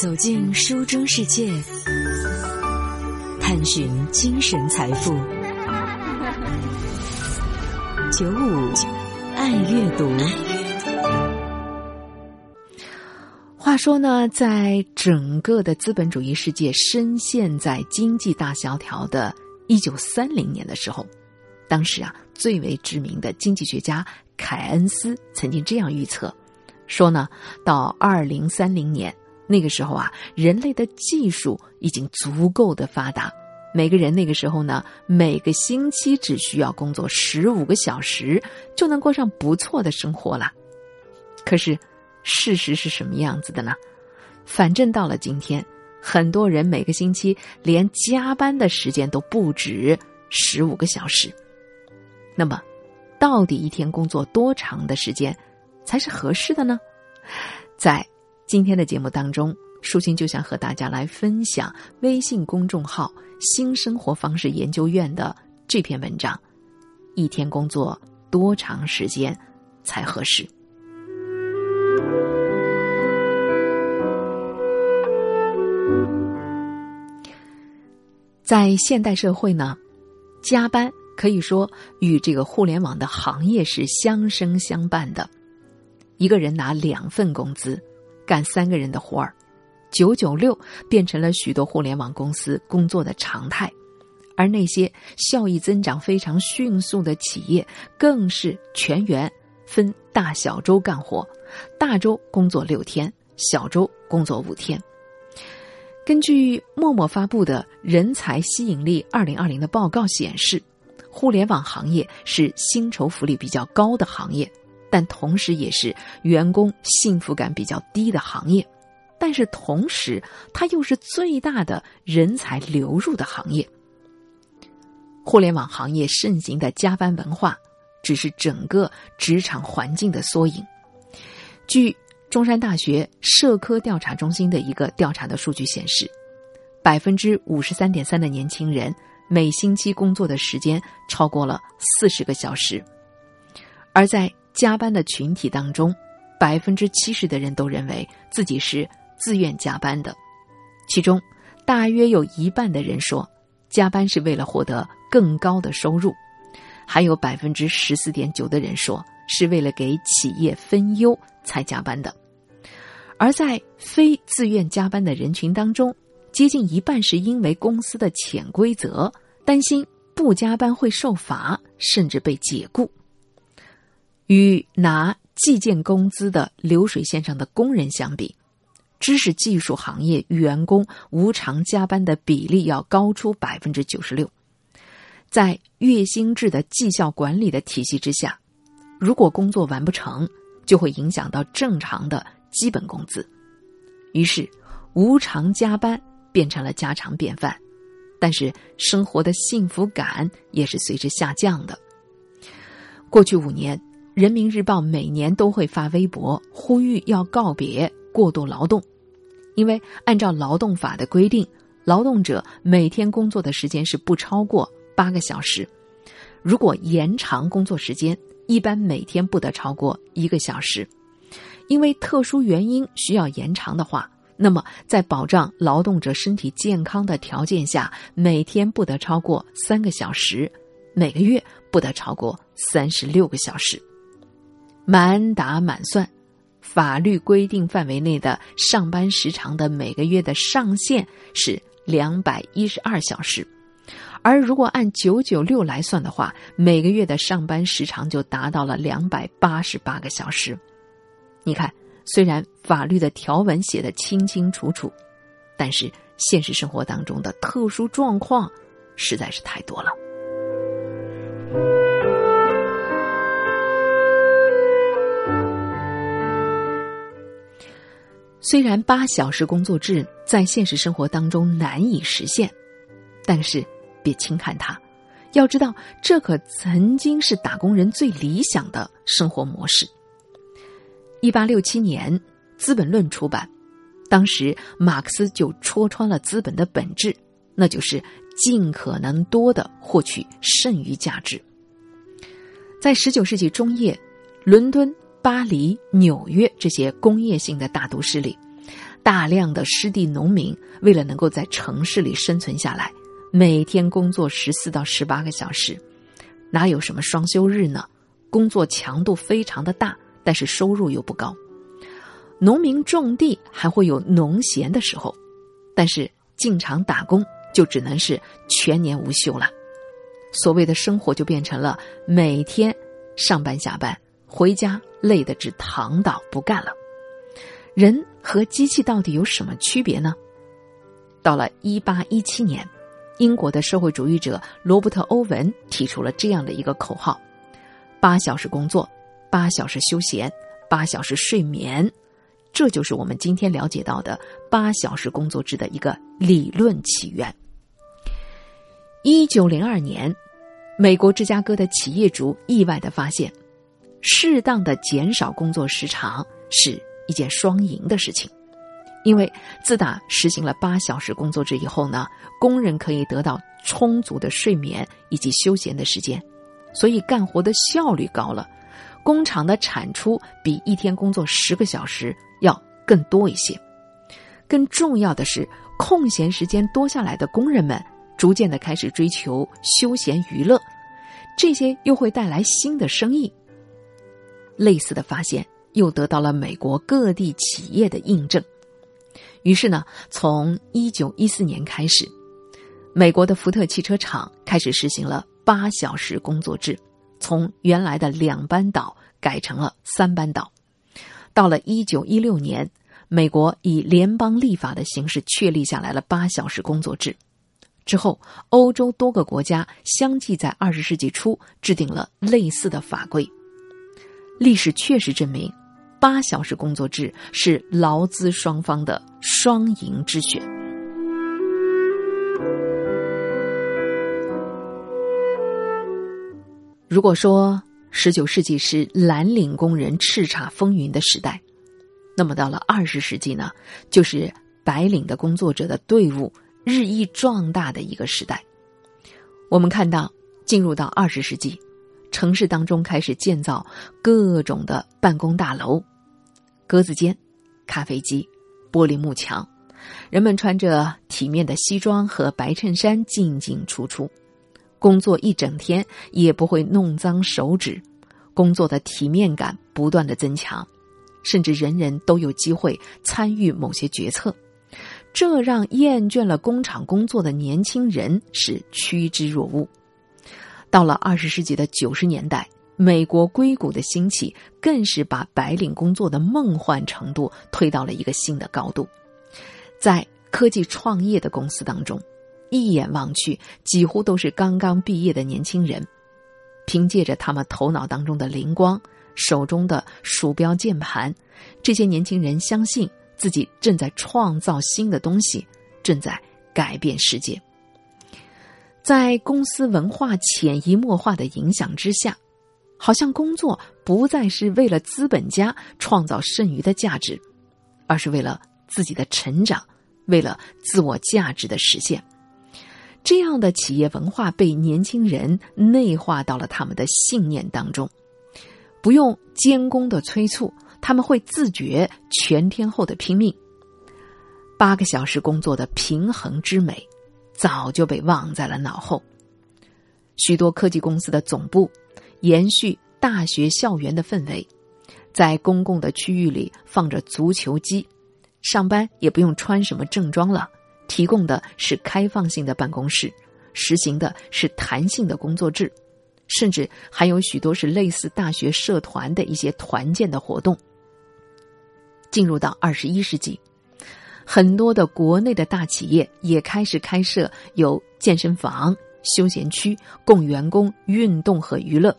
走进书中世界，探寻精神财富。九五爱阅读。话说呢，在整个的资本主义世界深陷在经济大萧条的一九三零年的时候，当时啊，最为知名的经济学家凯恩斯曾经这样预测，说呢，到二零三零年。那个时候啊，人类的技术已经足够的发达，每个人那个时候呢，每个星期只需要工作十五个小时，就能过上不错的生活了。可是，事实是什么样子的呢？反正到了今天，很多人每个星期连加班的时间都不止十五个小时。那么，到底一天工作多长的时间才是合适的呢？在。今天的节目当中，舒心就想和大家来分享微信公众号“新生活方式研究院”的这篇文章：一天工作多长时间才合适？在现代社会呢，加班可以说与这个互联网的行业是相生相伴的。一个人拿两份工资。干三个人的活儿，九九六变成了许多互联网公司工作的常态，而那些效益增长非常迅速的企业，更是全员分大小周干活，大周工作六天，小周工作五天。根据陌陌发布的人才吸引力二零二零的报告显示，互联网行业是薪酬福利比较高的行业。但同时也是员工幸福感比较低的行业，但是同时它又是最大的人才流入的行业。互联网行业盛行的加班文化，只是整个职场环境的缩影。据中山大学社科调查中心的一个调查的数据显示，百分之五十三点三的年轻人每星期工作的时间超过了四十个小时，而在加班的群体当中，百分之七十的人都认为自己是自愿加班的，其中大约有一半的人说加班是为了获得更高的收入，还有百分之十四点九的人说是为了给企业分忧才加班的，而在非自愿加班的人群当中，接近一半是因为公司的潜规则，担心不加班会受罚，甚至被解雇。与拿计件工资的流水线上的工人相比，知识技术行业员工无偿加班的比例要高出百分之九十六。在月薪制的绩效管理的体系之下，如果工作完不成，就会影响到正常的基本工资。于是，无偿加班变成了家常便饭，但是生活的幸福感也是随之下降的。过去五年。人民日报每年都会发微博呼吁要告别过度劳动，因为按照劳动法的规定，劳动者每天工作的时间是不超过八个小时。如果延长工作时间，一般每天不得超过一个小时。因为特殊原因需要延长的话，那么在保障劳动者身体健康的条件下，每天不得超过三个小时，每个月不得超过三十六个小时。满打满算，法律规定范围内的上班时长的每个月的上限是两百一十二小时，而如果按九九六来算的话，每个月的上班时长就达到了两百八十八个小时。你看，虽然法律的条文写的清清楚楚，但是现实生活当中的特殊状况实在是太多了。虽然八小时工作制在现实生活当中难以实现，但是别轻看它，要知道这可曾经是打工人最理想的生活模式。一八六七年，《资本论》出版，当时马克思就戳穿了资本的本质，那就是尽可能多的获取剩余价值。在十九世纪中叶，伦敦。巴黎、纽约这些工业性的大都市里，大量的湿地农民为了能够在城市里生存下来，每天工作十四到十八个小时，哪有什么双休日呢？工作强度非常的大，但是收入又不高。农民种地还会有农闲的时候，但是进厂打工就只能是全年无休了。所谓的生活就变成了每天上班下班，回家累得只躺倒不干了。人和机器到底有什么区别呢？到了一八一七年，英国的社会主义者罗伯特·欧文提出了这样的一个口号：八小时工作，八小时休闲，八小时睡眠。这就是我们今天了解到的八小时工作制的一个理论起源。一九零二年，美国芝加哥的企业主意外的发现，适当的减少工作时长是一件双赢的事情。因为自打实行了八小时工作制以后呢，工人可以得到充足的睡眠以及休闲的时间，所以干活的效率高了，工厂的产出比一天工作十个小时要更多一些。更重要的是，空闲时间多下来的工人们。逐渐的开始追求休闲娱乐，这些又会带来新的生意。类似的发现又得到了美国各地企业的印证。于是呢，从一九一四年开始，美国的福特汽车厂开始实行了八小时工作制，从原来的两班倒改成了三班倒。到了一九一六年，美国以联邦立法的形式确立下来了八小时工作制。之后，欧洲多个国家相继在二十世纪初制定了类似的法规。历史确实证明，八小时工作制是劳资双方的双赢之选。如果说十九世纪是蓝领工人叱咤风云的时代，那么到了二十世纪呢，就是白领的工作者的队伍。日益壮大的一个时代，我们看到，进入到二十世纪，城市当中开始建造各种的办公大楼、格子间、咖啡机、玻璃幕墙，人们穿着体面的西装和白衬衫进进出出，工作一整天也不会弄脏手指，工作的体面感不断的增强，甚至人人都有机会参与某些决策。这让厌倦了工厂工作的年轻人是趋之若鹜。到了二十世纪的九十年代，美国硅谷的兴起更是把白领工作的梦幻程度推到了一个新的高度。在科技创业的公司当中，一眼望去，几乎都是刚刚毕业的年轻人，凭借着他们头脑当中的灵光、手中的鼠标键盘，这些年轻人相信。自己正在创造新的东西，正在改变世界。在公司文化潜移默化的影响之下，好像工作不再是为了资本家创造剩余的价值，而是为了自己的成长，为了自我价值的实现。这样的企业文化被年轻人内化到了他们的信念当中，不用监工的催促。他们会自觉全天候的拼命，八个小时工作的平衡之美，早就被忘在了脑后。许多科技公司的总部延续大学校园的氛围，在公共的区域里放着足球机，上班也不用穿什么正装了，提供的是开放性的办公室，实行的是弹性的工作制，甚至还有许多是类似大学社团的一些团建的活动。进入到二十一世纪，很多的国内的大企业也开始开设有健身房、休闲区，供员工运动和娱乐。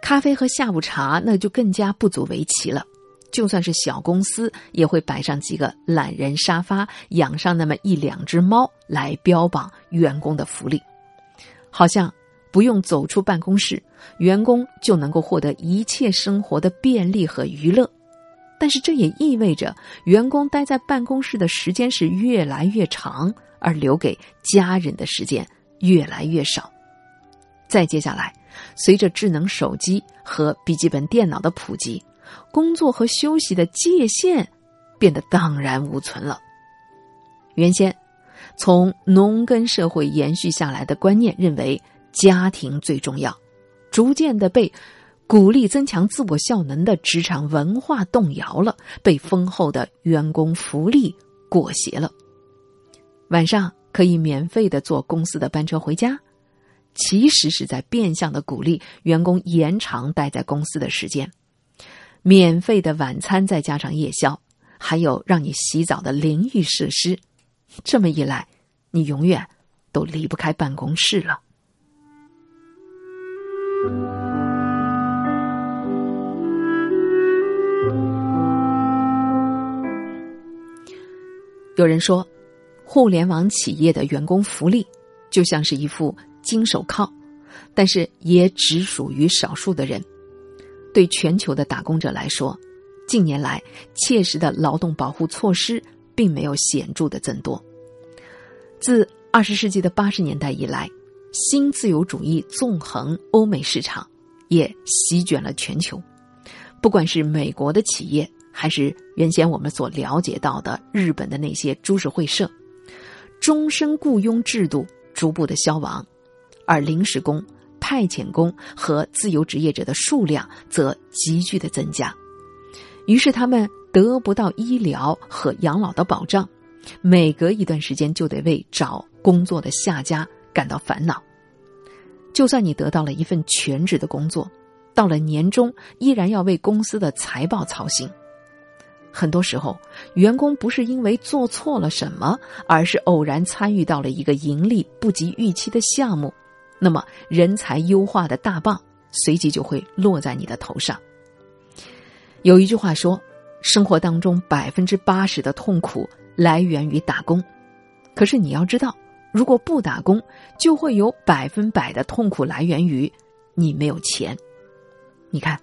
咖啡和下午茶那就更加不足为奇了。就算是小公司，也会摆上几个懒人沙发，养上那么一两只猫来标榜员工的福利，好像不用走出办公室，员工就能够获得一切生活的便利和娱乐。但是这也意味着，员工待在办公室的时间是越来越长，而留给家人的时间越来越少。再接下来，随着智能手机和笔记本电脑的普及，工作和休息的界限变得荡然无存了。原先从农耕社会延续下来的观念认为家庭最重要，逐渐的被鼓励增强自我效能的职场文化动摇了，被丰厚的员工福利裹挟了。晚上可以免费的坐公司的班车回家。其实是在变相的鼓励员工延长待在公司的时间，免费的晚餐再加上夜宵，还有让你洗澡的淋浴设施，这么一来，你永远都离不开办公室了。有人说，互联网企业的员工福利就像是一副。金手铐，但是也只属于少数的人。对全球的打工者来说，近年来切实的劳动保护措施并没有显著的增多。自二十世纪的八十年代以来，新自由主义纵横欧美市场，也席卷了全球。不管是美国的企业，还是原先我们所了解到的日本的那些株式会社，终身雇佣制度逐步的消亡。而临时工、派遣工和自由职业者的数量则急剧的增加，于是他们得不到医疗和养老的保障，每隔一段时间就得为找工作的下家感到烦恼。就算你得到了一份全职的工作，到了年终依然要为公司的财报操心。很多时候，员工不是因为做错了什么，而是偶然参与到了一个盈利不及预期的项目。那么，人才优化的大棒随即就会落在你的头上。有一句话说：“生活当中百分之八十的痛苦来源于打工。”可是你要知道，如果不打工，就会有百分百的痛苦来源于你没有钱。你看，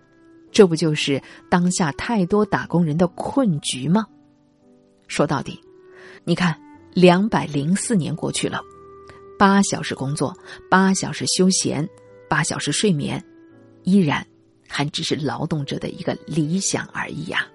这不就是当下太多打工人的困局吗？说到底，你看，两百零四年过去了。八小时工作，八小时休闲，八小时睡眠，依然还只是劳动者的一个理想而已呀。